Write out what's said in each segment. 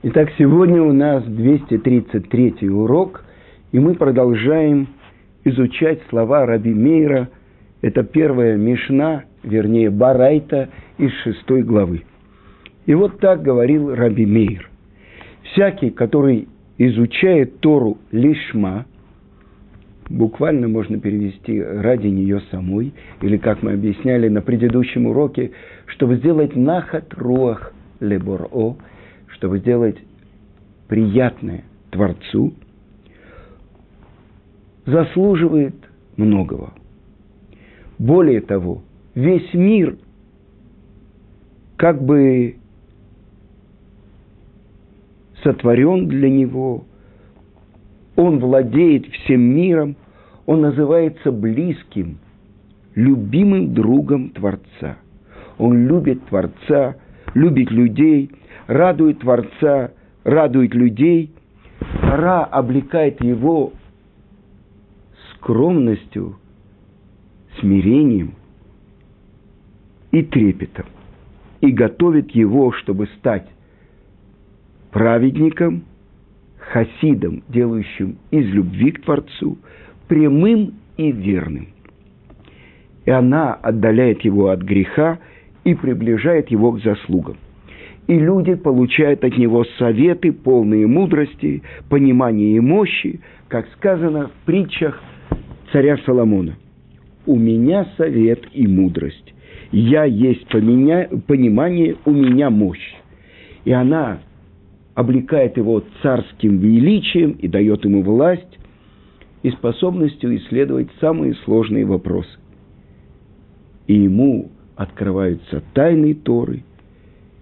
Итак, сегодня у нас 233 урок, и мы продолжаем изучать слова Раби Мейра. Это первая Мишна, вернее, Барайта из шестой главы. И вот так говорил Раби Мейр. Всякий, который изучает Тору лишма, буквально можно перевести ради нее самой, или, как мы объясняли на предыдущем уроке, чтобы сделать нахат руах леборо – чтобы сделать приятное Творцу, заслуживает многого. Более того, весь мир как бы сотворен для него, он владеет всем миром, он называется близким, любимым другом Творца. Он любит Творца, любит людей, радует Творца, радует людей. Тара облекает его скромностью, смирением и трепетом. И готовит его, чтобы стать праведником, хасидом, делающим из любви к Творцу, прямым и верным. И она отдаляет его от греха и приближает его к заслугам и люди получают от него советы, полные мудрости, понимания и мощи, как сказано в притчах царя Соломона. «У меня совет и мудрость, я есть понимание, у меня мощь». И она облекает его царским величием и дает ему власть и способностью исследовать самые сложные вопросы. И ему открываются тайны Торы,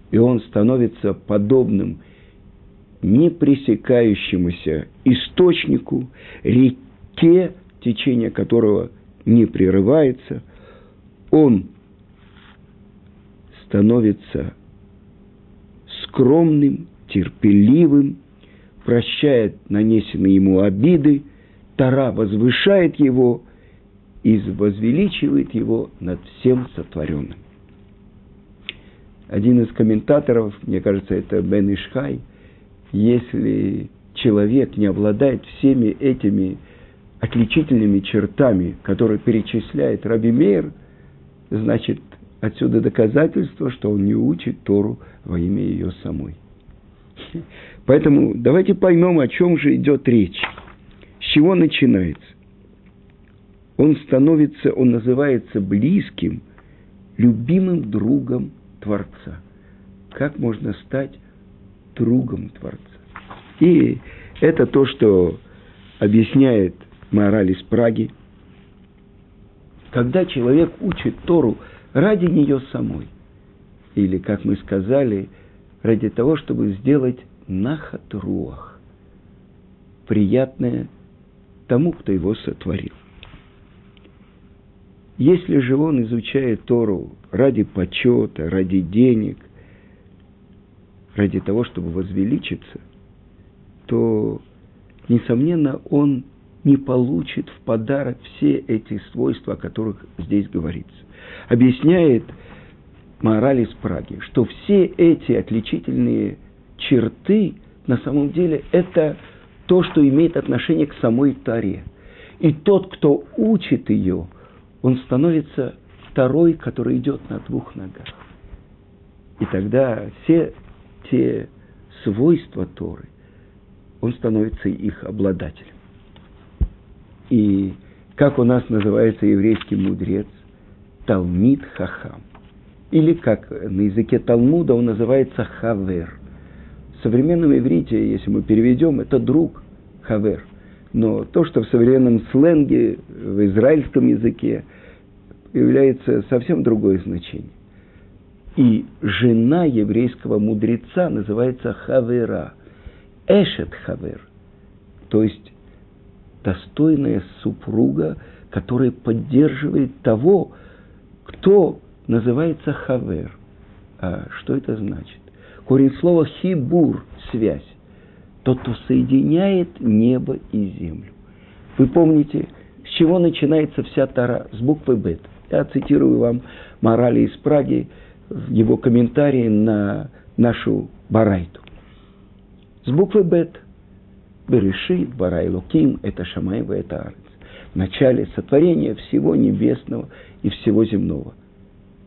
и он становится подобным непресекающемуся источнику, реке, течение которого не прерывается, он становится скромным, терпеливым, прощает нанесенные ему обиды, Тара возвышает его и возвеличивает его над всем сотворенным один из комментаторов, мне кажется, это Бен Ишхай, если человек не обладает всеми этими отличительными чертами, которые перечисляет Раби Мейр, значит, отсюда доказательство, что он не учит Тору во имя ее самой. Поэтому давайте поймем, о чем же идет речь. С чего начинается? Он становится, он называется близким, любимым другом Творца. Как можно стать другом Творца? И это то, что объясняет мораль из Праги. Когда человек учит Тору ради нее самой, или, как мы сказали, ради того, чтобы сделать нахат руах, приятное тому, кто его сотворил. Если же он изучает Тору ради почета, ради денег, ради того, чтобы возвеличиться, то, несомненно, он не получит в подарок все эти свойства, о которых здесь говорится. Объясняет мораль из Праги, что все эти отличительные черты, на самом деле, это то, что имеет отношение к самой Таре. И тот, кто учит ее – он становится второй, который идет на двух ногах. И тогда все те свойства Торы, он становится их обладателем. И как у нас называется еврейский мудрец? Талмид Хахам. Или как на языке Талмуда он называется Хавер. В современном иврите, если мы переведем, это друг Хавер – но то, что в современном сленге, в израильском языке, является совсем другое значение. И жена еврейского мудреца называется Хавера, Эшет Хавер, то есть достойная супруга, которая поддерживает того, кто называется Хавер. А что это значит? Корень слова хибур – связь тот, кто соединяет небо и землю. Вы помните, с чего начинается вся Тара? С буквы Бет. Я цитирую вам морали из Праги в его комментарии на нашу Барайту. с буквы Бет. Берешит, Барай Луким, это Шамаева, это Арец. В начале сотворения всего небесного и всего земного.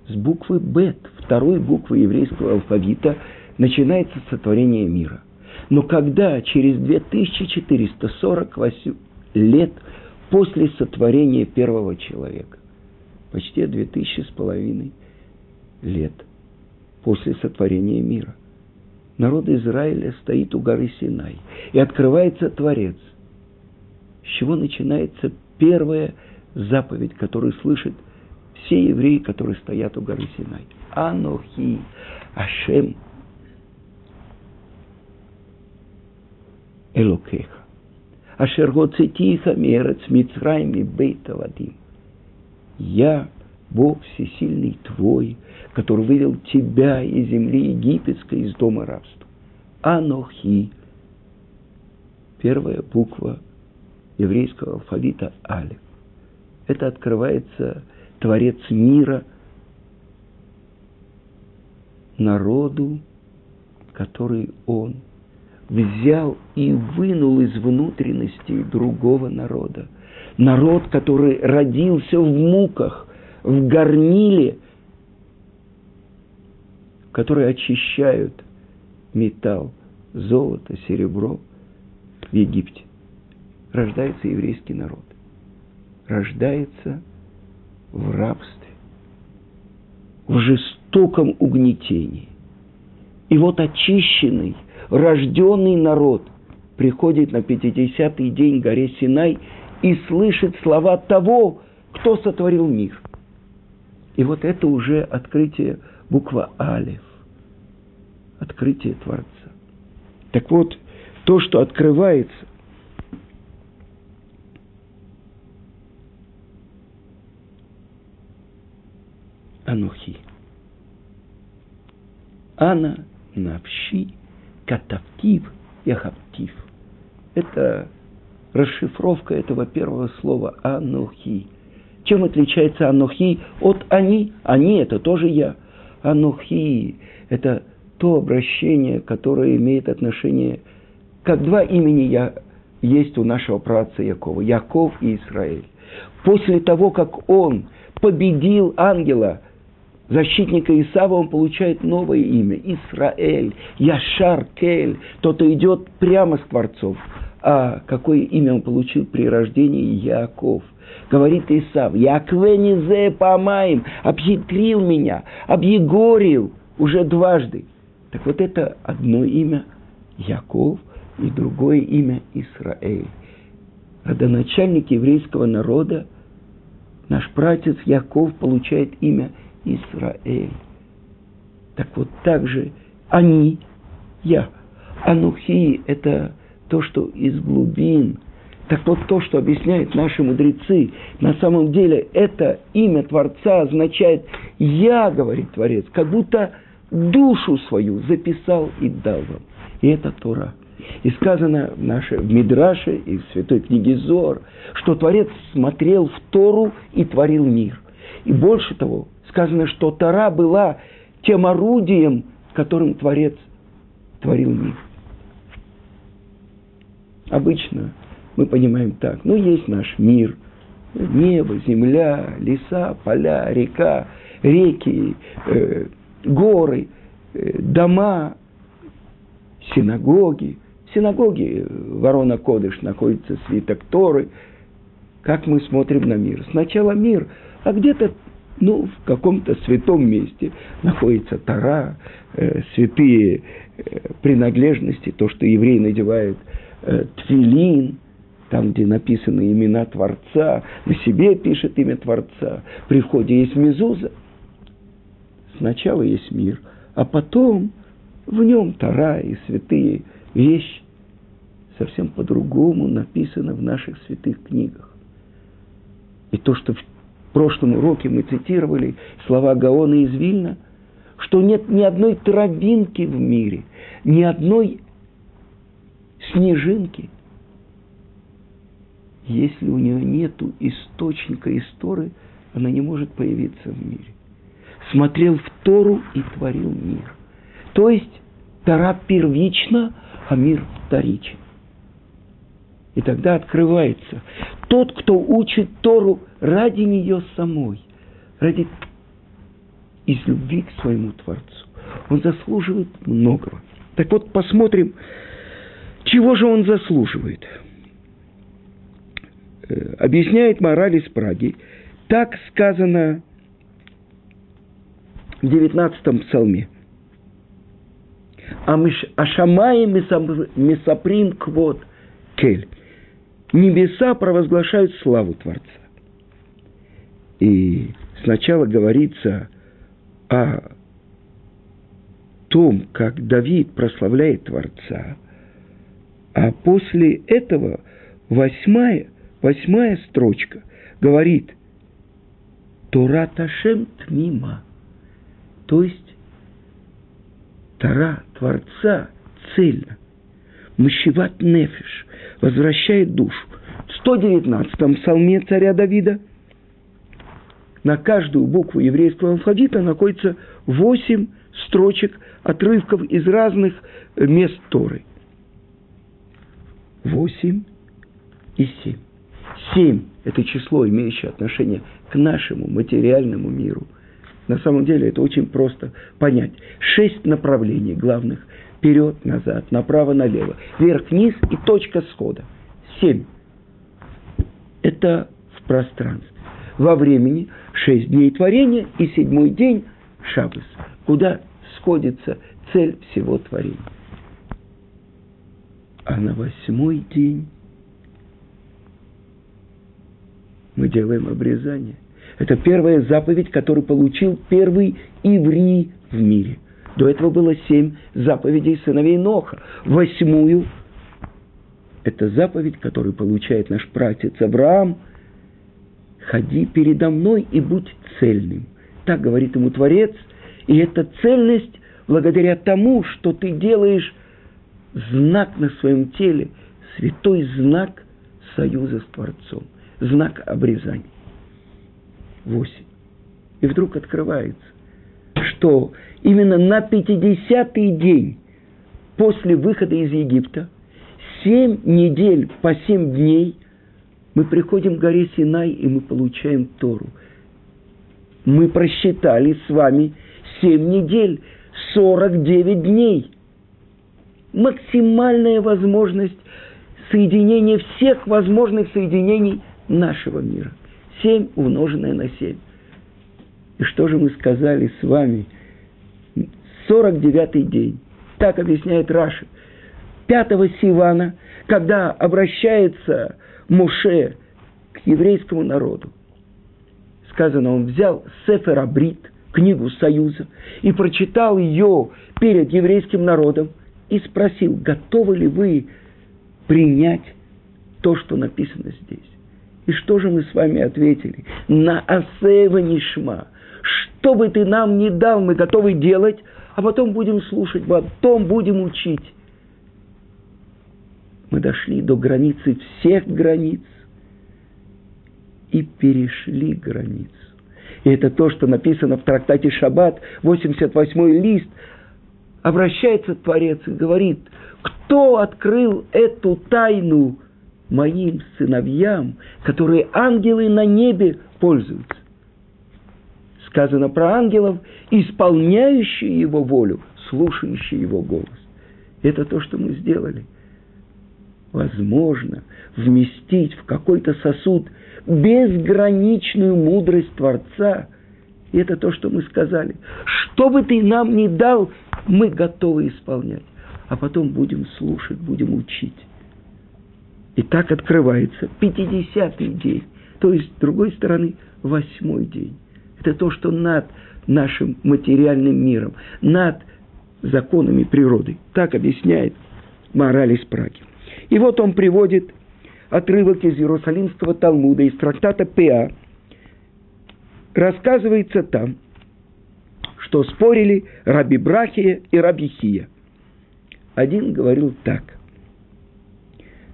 С буквы Бет, второй буквы еврейского алфавита, начинается сотворение мира. Но когда через 2448 лет после сотворения первого человека, почти 2000 с половиной лет после сотворения мира, народ Израиля стоит у горы Синай, и открывается Творец. С чего начинается первая заповедь, которую слышат все евреи, которые стоят у горы Синай. Анохи, Ашем, Элокеха. Ашер гоцетиха мерец Мицраим и Бейта Вадим. Я, Бог всесильный твой, который вывел тебя из земли египетской, из дома рабства. Анохи. Первая буква еврейского алфавита Алиф. Это открывается Творец мира народу, который он взял и вынул из внутренности другого народа. Народ, который родился в муках, в горниле, которые очищают металл, золото, серебро в Египте. Рождается еврейский народ. Рождается в рабстве, в жестоком угнетении. И вот очищенный, рожденный народ приходит на 50-й день горе Синай и слышит слова того, кто сотворил мир. И вот это уже открытие буква Алиф, открытие Творца. Так вот, то, что открывается, Анухи. Ана навши катавтив яхаптив. Это расшифровка этого первого слова Анухи. Чем отличается Анухи от они? Они – это тоже я. Анухи – это то обращение, которое имеет отношение, как два имени я есть у нашего праца Якова, Яков и Израиль. После того, как он победил ангела – защитника Исава, он получает новое имя – Исраэль, Яшар Кель, тот, кто идет прямо с Творцов. А какое имя он получил при рождении Яков? Говорит Исав, Яквенизе помаем, обхитрил меня, объегорил уже дважды. Так вот это одно имя Яков и другое имя Исраэль. Родоначальник еврейского народа, наш пратец Яков получает имя Израиль. Так вот так же они, я. Анухи – это то, что из глубин. Так вот то, что объясняют наши мудрецы, на самом деле это имя Творца означает «я», говорит Творец, как будто душу свою записал и дал вам. И это Тора. И сказано в, нашей, в Мидраше и в Святой книге Зор, что Творец смотрел в Тору и творил мир. И больше того, сказано, что Тора была тем орудием, которым Творец творил мир. Обычно мы понимаем так, ну есть наш мир, небо, земля, леса, поля, река, реки, э, горы, э, дома, синагоги. В синагоге Ворона Кодыш находится свиток Торы. Как мы смотрим на мир? Сначала мир, а где-то ну, в каком-то святом месте находится Тара, э, святые э, принадлежности, то, что евреи надевают э, тфилин, там, где написаны имена Творца, на себе пишет имя Творца. При входе есть мезуза. Сначала есть мир, а потом в нем Тара и святые вещи. Совсем по-другому написано в наших святых книгах. И то, что в прошлом уроке мы цитировали слова Гаона из Вильна, что нет ни одной травинки в мире, ни одной снежинки, если у нее нет источника истории, она не может появиться в мире. Смотрел в Тору и творил мир. То есть Тора первична, а мир вторичен. И тогда открывается тот, кто учит Тору ради нее самой, ради из любви к своему Творцу. Он заслуживает многого. Так вот, посмотрим, чего же он заслуживает. Э, объясняет мораль из Праги. Так сказано в 19 псалме. Ашамаи месаприм квот кель. Небеса провозглашают славу Творца. И сначала говорится о том, как Давид прославляет Творца, а после этого восьмая, восьмая строчка говорит «Тора Ташем Тмима», то есть Тора Творца цельно, Мышеват Нефиш, возвращает душу. В 119-м псалме царя Давида на каждую букву еврейского алфавита находится восемь строчек, отрывков из разных мест Торы. Восемь и семь. Семь – это число, имеющее отношение к нашему материальному миру. На самом деле это очень просто понять. Шесть направлений главных – вперед, назад, направо, налево, вверх, вниз и точка схода. Семь. Это в пространстве. Во времени шесть дней творения и седьмой день – Шаббас, куда сходится цель всего творения. А на восьмой день мы делаем обрезание. Это первая заповедь, которую получил первый еврей в мире – до этого было семь заповедей сыновей Ноха. Восьмую – это заповедь, которую получает наш пратец Авраам. «Ходи передо мной и будь цельным». Так говорит ему Творец. И эта цельность благодаря тому, что ты делаешь знак на своем теле, святой знак союза с Творцом, знак обрезания. Восемь. И вдруг открывается, что именно на 50-й день после выхода из Египта, семь недель по семь дней, мы приходим к горе Синай, и мы получаем Тору. Мы просчитали с вами семь недель, 49 дней. Максимальная возможность соединения всех возможных соединений нашего мира. Семь умноженное на семь. И что же мы сказали с вами – 49-й день. Так объясняет Раши. 5 Сивана, когда обращается Муше к еврейскому народу, сказано, он взял Сефер Абрит, книгу Союза, и прочитал ее перед еврейским народом и спросил, готовы ли вы принять то, что написано здесь. И что же мы с вами ответили? На Асева Нишма. Что бы ты нам ни дал, мы готовы делать, а потом будем слушать, потом будем учить. Мы дошли до границы всех границ и перешли границу. И это то, что написано в трактате Шаббат, 88-й лист. Обращается Творец и говорит, кто открыл эту тайну моим сыновьям, которые ангелы на небе пользуются сказано про ангелов, исполняющие его волю, слушающие его голос. Это то, что мы сделали. Возможно вместить в какой-то сосуд безграничную мудрость Творца. И это то, что мы сказали. Что бы ты нам ни дал, мы готовы исполнять. А потом будем слушать, будем учить. И так открывается 50-й день. То есть, с другой стороны, восьмой день. Это то, что над нашим материальным миром, над законами природы. Так объясняет мораль из Праги. И вот он приводит отрывок из Иерусалимского Талмуда, из трактата Пеа. Рассказывается там, что спорили Раби Брахия и Раби Хия. Один говорил так.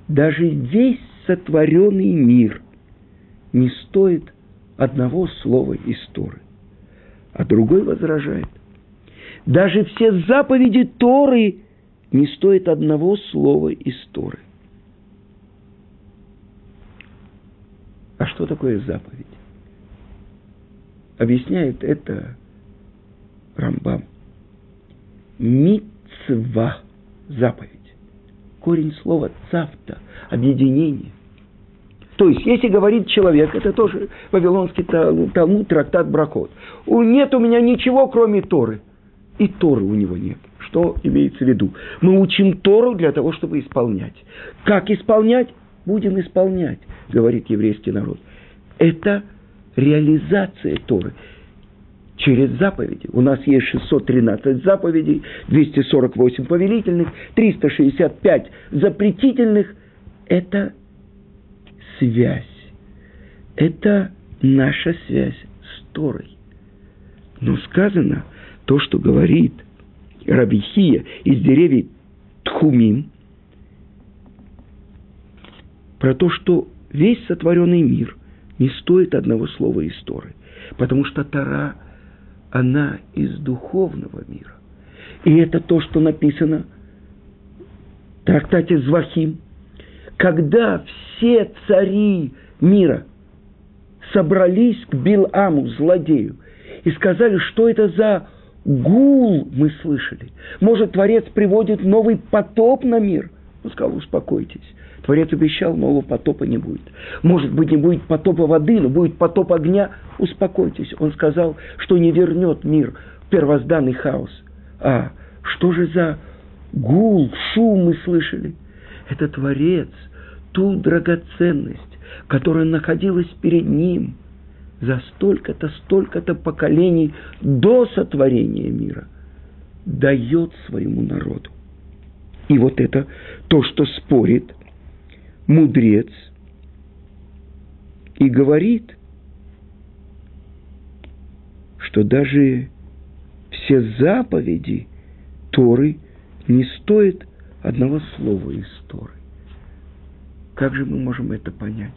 Даже весь сотворенный мир не стоит одного слова из Торы. А другой возражает. Даже все заповеди Торы не стоит одного слова из Торы. А что такое заповедь? Объясняет это Рамбам. Мицва – заповедь. Корень слова цавта – объединение. То есть, если говорит человек, это тоже Вавилонский Талмуд, трактат Брахот. Нет у меня ничего, кроме Торы. И Торы у него нет. Что имеется в виду? Мы учим Тору для того, чтобы исполнять. Как исполнять? Будем исполнять, говорит еврейский народ. Это реализация Торы через заповеди. У нас есть 613 заповедей, 248 повелительных, 365 запретительных. Это связь. Это наша связь с Торой. Но сказано то, что говорит Рабихия из деревьев Тхумим, про то, что весь сотворенный мир не стоит одного слова из Торы, потому что Тора, она из духовного мира. И это то, что написано в трактате Звахим, когда все цари мира собрались к Биламу, злодею, и сказали, что это за гул мы слышали. Может, Творец приводит новый потоп на мир? Он сказал, успокойтесь. Творец обещал, нового потопа не будет. Может быть, не будет потопа воды, но будет потоп огня. Успокойтесь. Он сказал, что не вернет мир первозданный хаос. А что же за гул, шум мы слышали? Это Творец, ту драгоценность, которая находилась перед ним за столько-то, столько-то поколений до сотворения мира, дает своему народу. И вот это то, что спорит мудрец и говорит, что даже все заповеди Торы не стоят одного слова из Торы. Как же мы можем это понять?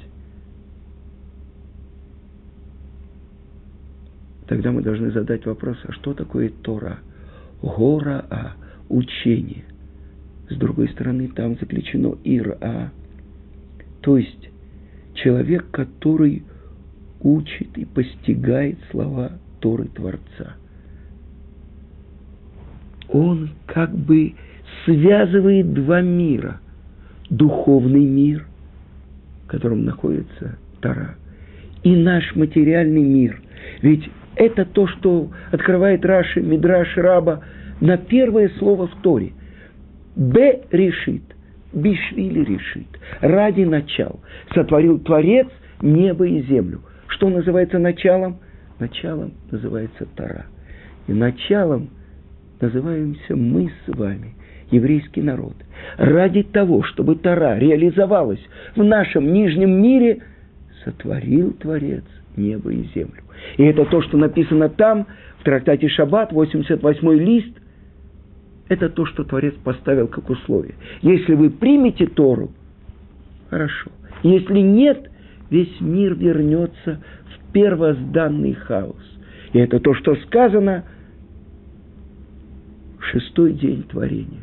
Тогда мы должны задать вопрос, а что такое Тора? Гора, а учение. С другой стороны, там заключено Ира, то есть человек, который учит и постигает слова Торы Творца. Он как бы связывает два мира. Духовный мир, в котором находится Тора, и наш материальный мир. Ведь это то, что открывает Раши, Мидраш, Раба на первое слово в Торе. Б решит – Бишвили решит. Ради начал. Сотворил Творец небо и землю. Что называется началом? Началом называется Тара. И началом называемся мы с вами, еврейский народ. Ради того, чтобы Тара реализовалась в нашем нижнем мире, сотворил Творец небо и землю. И это то, что написано там, в трактате Шаббат, 88 лист – это то, что Творец поставил как условие. Если вы примете Тору, хорошо. Если нет, весь мир вернется в первозданный хаос. И это то, что сказано в шестой день творения.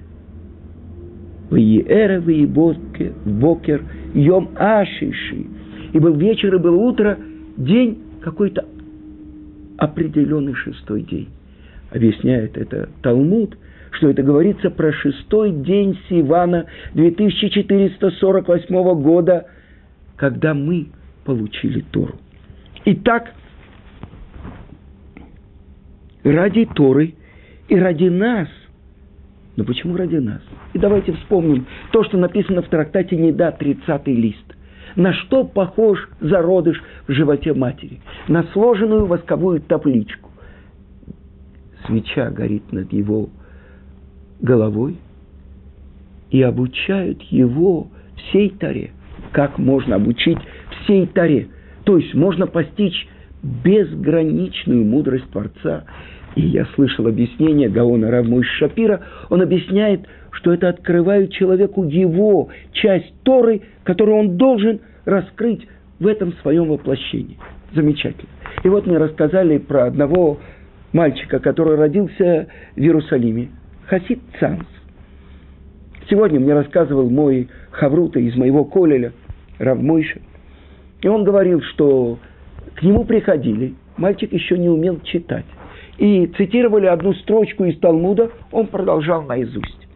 Виера, бокер, йом ашиши. И был вечер, и было утро, день какой-то определенный шестой день. Объясняет это Талмуд – что это говорится про шестой день Сивана 2448 года, когда мы получили Тору. Итак, ради Торы и ради нас. Но почему ради нас? И давайте вспомним то, что написано в трактате Неда, 30 лист. На что похож зародыш в животе матери? На сложенную восковую табличку. Свеча горит над его головой и обучают его всей таре. Как можно обучить всей таре? То есть можно постичь безграничную мудрость Творца. И я слышал объяснение Гаона Равмуш Шапира, он объясняет, что это открывает человеку его часть Торы, которую он должен раскрыть в этом своем воплощении. Замечательно. И вот мне рассказали про одного мальчика, который родился в Иерусалиме. Хасид Цанс. Сегодня мне рассказывал мой Хаврута из моего колеля, Равмойша. И он говорил, что к нему приходили, мальчик еще не умел читать. И цитировали одну строчку из Талмуда, он продолжал наизусть.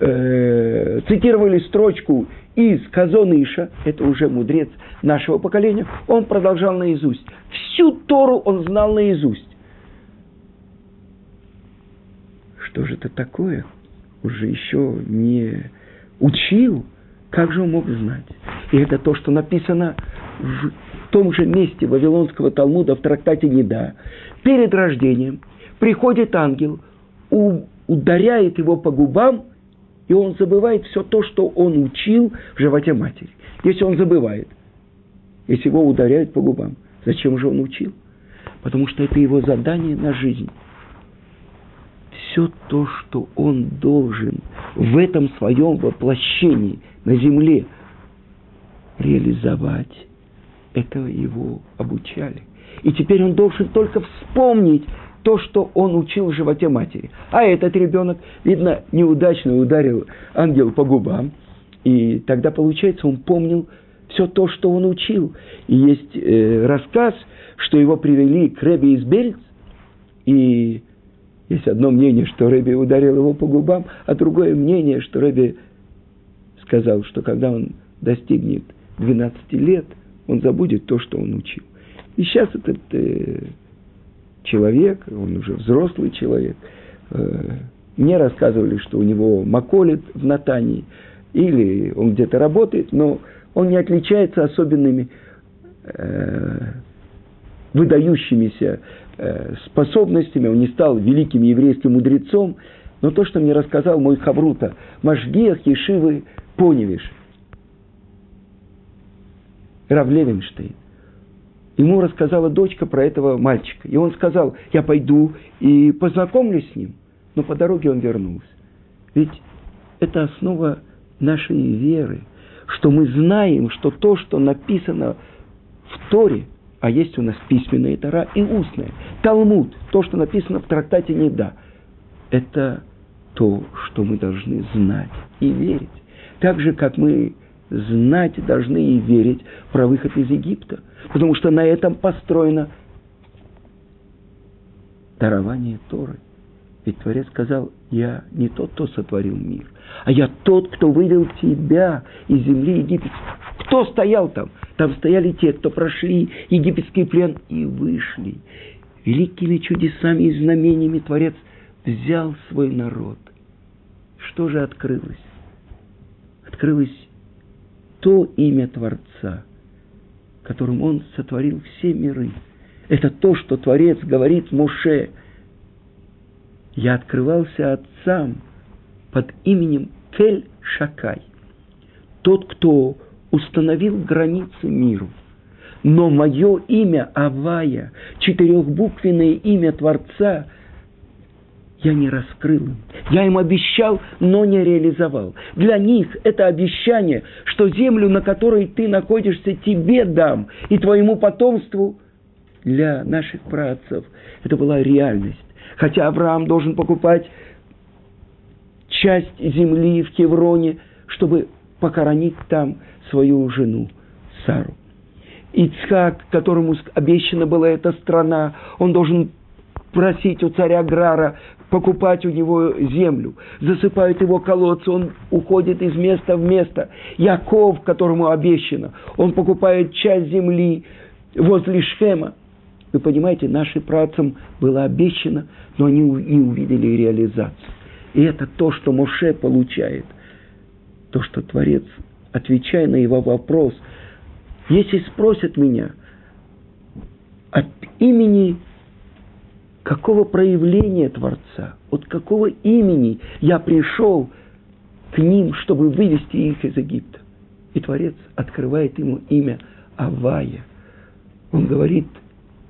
Э, цитировали строчку из Казоныша, это уже мудрец нашего поколения, он продолжал наизусть. Всю Тору он знал наизусть. Что же это такое? Уже еще не учил. Как же он мог знать? И это то, что написано в том же месте Вавилонского Талмуда в трактате Неда. Перед рождением приходит ангел, ударяет его по губам, и он забывает все то, что он учил в животе матери. Если он забывает, если его ударяют по губам, зачем же он учил? Потому что это его задание на жизнь. Все то, что он должен в этом своем воплощении на земле реализовать, это его обучали. И теперь он должен только вспомнить то, что он учил в животе матери. А этот ребенок, видно, неудачно ударил ангел по губам. И тогда, получается, он помнил все то, что он учил. И есть э, рассказ, что его привели к Рэбе из Бельц, и есть одно мнение, что Рэбе ударил его по губам, а другое мнение, что Рэбе сказал, что когда он достигнет 12 лет, он забудет то, что он учил. И сейчас этот э, человек, он уже взрослый человек, э, мне рассказывали, что у него маколит в Натании, или он где-то работает, но он не отличается особенными э, выдающимися способностями, он не стал великим еврейским мудрецом, но то, что мне рассказал мой Хаврута, Машгех Ешивы Поневиш, Рав Левенштейн, ему рассказала дочка про этого мальчика. И он сказал, я пойду и познакомлюсь с ним. Но по дороге он вернулся. Ведь это основа нашей веры, что мы знаем, что то, что написано в Торе, а есть у нас письменная Тора и устная, Талмуд, то, что написано в трактате Неда, это то, что мы должны знать и верить. Так же, как мы знать должны и верить про выход из Египта. Потому что на этом построено дарование Торы. Ведь Творец сказал, я не тот, кто сотворил мир, а я тот, кто вывел тебя из земли египетской. Кто стоял там? Там стояли те, кто прошли египетский плен и вышли. Великими чудесами и знамениями Творец взял свой народ. Что же открылось? Открылось то имя Творца, которым Он сотворил все миры. Это то, что Творец говорит Моше. Я открывался отцам под именем Кель Шакай. Тот, кто установил границы миру. Но мое имя Авая, четырехбуквенное имя Творца – я не раскрыл им. Я им обещал, но не реализовал. Для них это обещание, что землю, на которой ты находишься, тебе дам и твоему потомству для наших працев. Это была реальность. Хотя Авраам должен покупать часть земли в Кевроне, чтобы похоронить там свою жену Сару. Ицхак, которому обещана была эта страна, он должен просить у царя Грара покупать у него землю, засыпают его колодцы, он уходит из места в место. Яков, которому обещано, он покупает часть земли возле Шхема. Вы понимаете, нашим працам было обещано, но они не увидели реализацию. И это то, что Моше получает. То, что Творец, отвечая на его вопрос, если спросят меня от имени какого проявления Творца, от какого имени я пришел к ним, чтобы вывести их из Египта. И Творец открывает ему имя Авая. Он говорит,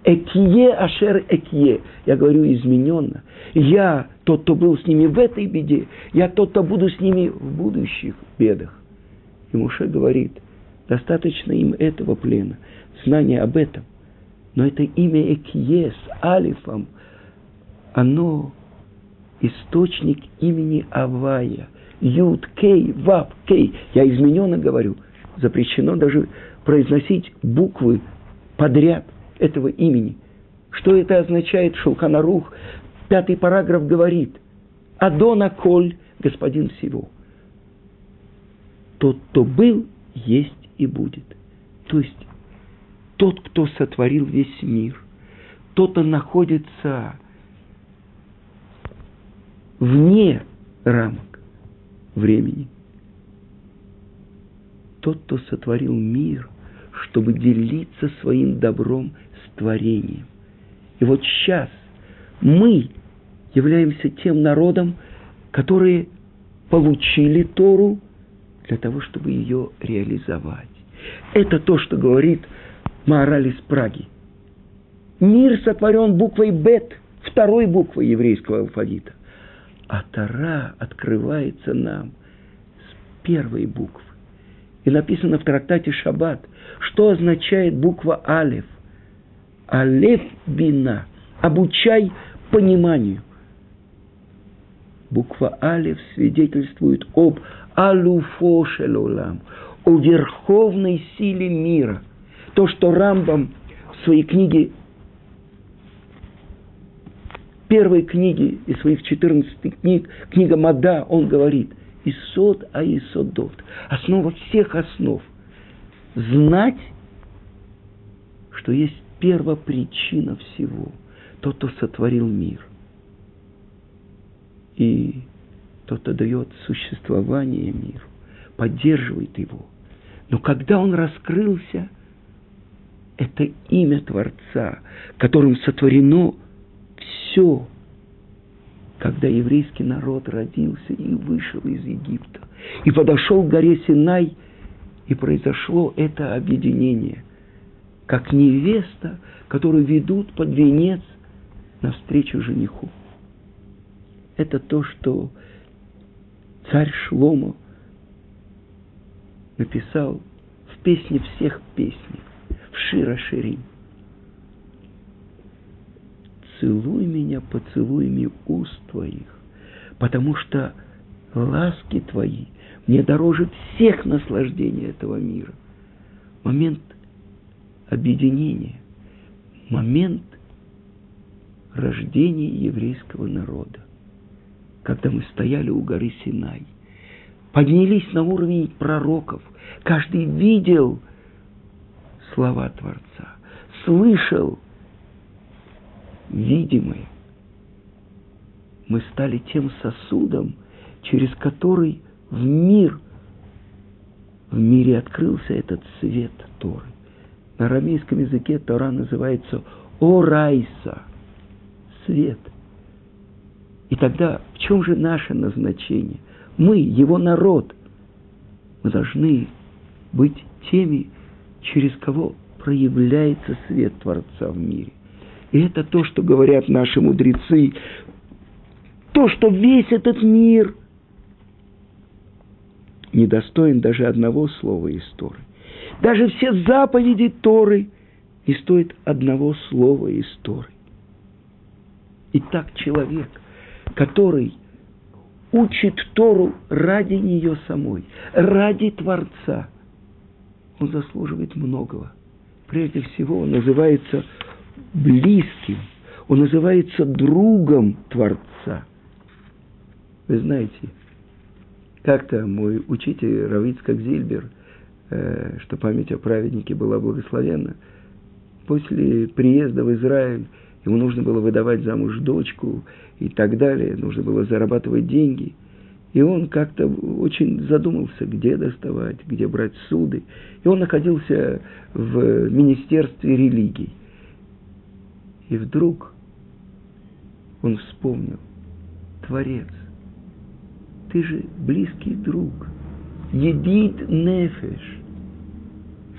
Экие Ашер Экие. Я говорю измененно. Я тот, кто был с ними в этой беде, я тот, кто буду с ними в будущих бедах. И Муше говорит, достаточно им этого плена, знания об этом. Но это имя Экие с Алифом – оно источник имени Авая. Юд, Кей, Вав, Кей. Я измененно говорю. Запрещено даже произносить буквы подряд этого имени. Что это означает? Шулханарух, пятый параграф говорит. Адона Коль, господин всего. Тот, кто был, есть и будет. То есть тот, кто сотворил весь мир, тот, кто находится вне рамок времени. Тот, кто сотворил мир, чтобы делиться своим добром с творением. И вот сейчас мы являемся тем народом, которые получили Тору для того, чтобы ее реализовать. Это то, что говорит Маораль из Праги. Мир сотворен буквой Бет, второй буквой еврейского алфавита. А Тара открывается нам с первой буквы. И написано в трактате Шаббат, что означает буква Алев. Алев бина. Обучай пониманию. Буква Алев свидетельствует об алуфо шелолам, о верховной силе мира. То, что Рамбам в своей книге, первой книге из своих 14 книг, книга Мада, он говорит, Исод а Исодот, основа всех основ. Знать, что есть первопричина всего, тот, кто сотворил мир. И тот, кто дает существование миру, поддерживает его. Но когда он раскрылся, это имя Творца, которым сотворено все, когда еврейский народ родился и вышел из Египта, и подошел к горе Синай, и произошло это объединение, как невеста, которую ведут под венец навстречу жениху. Это то, что царь Шломо написал в песне всех песней, в Шира Ширим. Целуй меня поцелуями уст твоих, потому что ласки твои мне дороже всех наслаждений этого мира. Момент объединения, момент рождения еврейского народа когда мы стояли у горы Синай. Поднялись на уровень пророков. Каждый видел слова Творца, слышал видимое. Мы стали тем сосудом, через который в мир, в мире открылся этот свет Торы. На арамейском языке Тора называется Орайса, свет – и тогда в чем же наше назначение? Мы, его народ, мы должны быть теми, через кого проявляется свет Творца в мире. И это то, что говорят наши мудрецы, то, что весь этот мир недостоин даже одного слова из Торы. Даже все заповеди Торы не стоят одного слова из Торы. И так человек – который учит Тору ради нее самой, ради Творца, он заслуживает многого. Прежде всего, он называется близким, он называется другом Творца. Вы знаете, как-то мой учитель Равицкак Зильбер, э, что память о праведнике была благословенна, после приезда в Израиль ему нужно было выдавать замуж дочку и так далее, нужно было зарабатывать деньги. И он как-то очень задумался, где доставать, где брать суды. И он находился в Министерстве религий. И вдруг он вспомнил, Творец, ты же близкий друг, едит нефеш.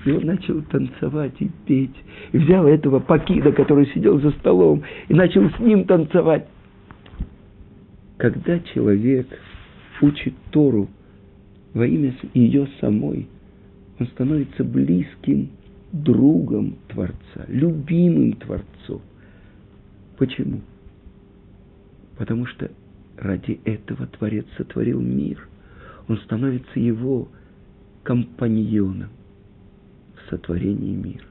И он начал танцевать и петь. И взял этого пакида, который сидел за столом, и начал с ним танцевать. Когда человек учит Тору во имя ее самой, он становится близким другом Творца, любимым Творцом. Почему? Потому что ради этого Творец сотворил мир. он становится его компаньоном в сотворении мира.